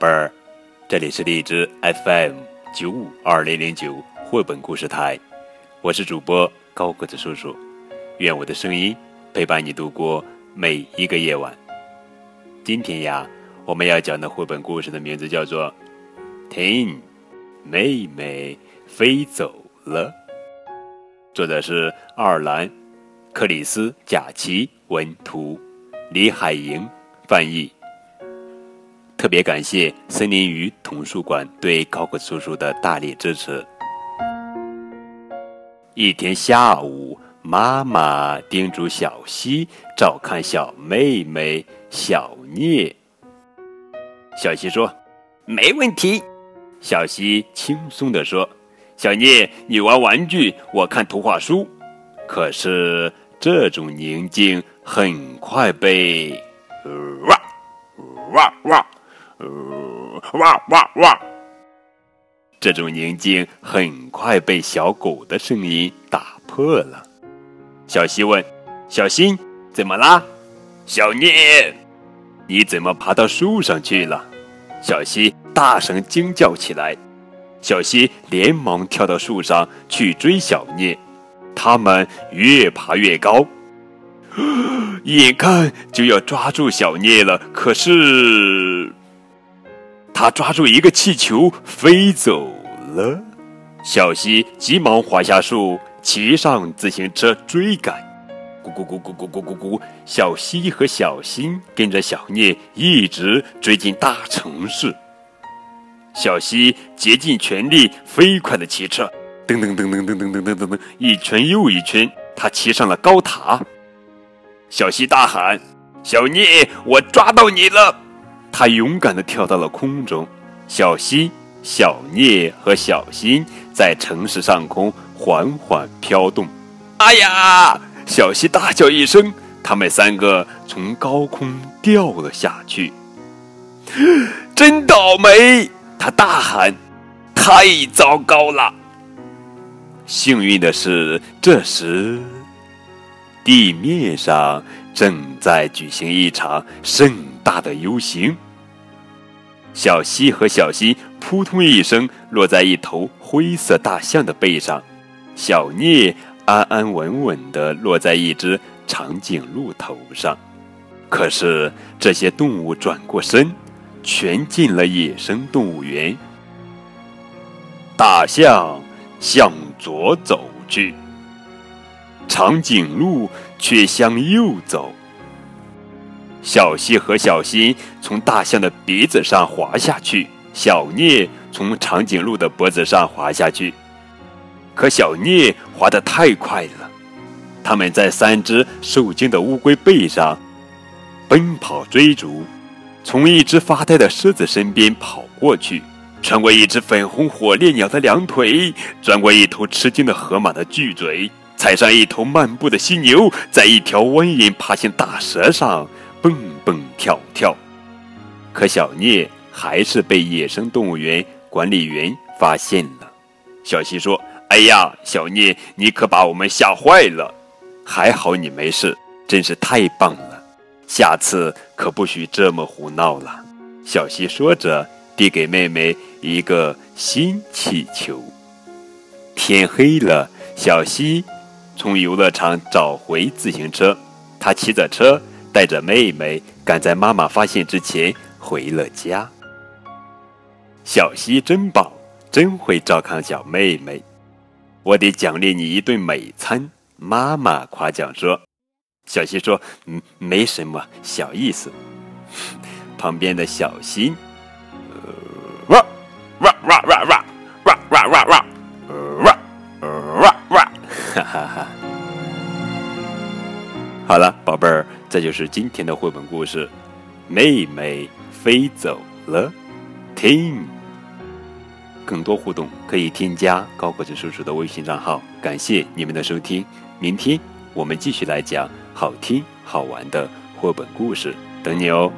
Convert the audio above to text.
贝儿，这里是荔枝 FM 九五二零零九绘本故事台，我是主播高个子叔叔，愿我的声音陪伴你度过每一个夜晚。今天呀，我们要讲的绘本故事的名字叫做《听，妹妹飞走了》，作者是爱尔兰克里斯贾奇文图，李海莹翻译。特别感谢森林鱼童书馆对高个叔叔的大力支持。一天下午，妈妈叮嘱小溪照看小妹妹小聂。小溪说：“没问题。”小溪轻松地说：“小聂，你玩玩具，我看图画书。”可是这种宁静很快被哇哇哇。哇哇哇！这种宁静很快被小狗的声音打破了。小溪问：“小新，怎么啦？”小聂，你怎么爬到树上去了？小溪大声惊叫起来。小溪连忙跳到树上去追小聂。他们越爬越高，眼看就要抓住小聂了，可是……他抓住一个气球飞走了，小溪急忙滑下树，骑上自行车追赶。咕咕咕咕咕咕咕咕，小溪和小新跟着小聂一直追进大城市。小溪竭尽全力飞快的骑车，噔噔噔噔噔噔噔噔噔噔，一圈又一圈，他骑上了高塔。小溪大喊：“小聂，我抓到你了！”他勇敢地跳到了空中，小溪、小聂和小新在城市上空缓缓飘动。哎呀！小溪大叫一声，他们三个从高空掉了下去。真倒霉！他大喊：“太糟糕了！”幸运的是，这时地面上正在举行一场盛大的游行。小溪和小新扑通一声落在一头灰色大象的背上，小聂安安稳稳地落在一只长颈鹿头上。可是这些动物转过身，全进了野生动物园。大象向左走去，长颈鹿却向右走。小溪和小新从大象的鼻子上滑下去，小聂从长颈鹿的脖子上滑下去。可小聂滑得太快了，他们在三只受惊的乌龟背上奔跑追逐，从一只发呆的狮子身边跑过去，穿过一只粉红火烈鸟的两腿，钻过一头吃惊的河马的巨嘴，踩上一头漫步的犀牛，在一条蜿蜒爬行大蛇上。蹦蹦跳跳，可小聂还是被野生动物园管理员发现了。小溪说：“哎呀，小聂，你可把我们吓坏了！还好你没事，真是太棒了。下次可不许这么胡闹了。”小溪说着，递给妹妹一个新气球。天黑了，小溪从游乐场找回自行车，他骑着车。带着妹妹，赶在妈妈发现之前回了家。小溪真棒，真会照看小妹妹，我得奖励你一顿美餐。妈妈夸奖说。小溪说：“嗯，没什么，小意思。”旁边的小新，哇哇哇哇哇哇哇哇哇哇哇哇，哈哈哈。好了，宝贝儿。这就是今天的绘本故事，《妹妹飞走了》。听，更多互动可以添加高个子叔叔的微信账号。感谢你们的收听，明天我们继续来讲好听好玩的绘本故事，等你哦。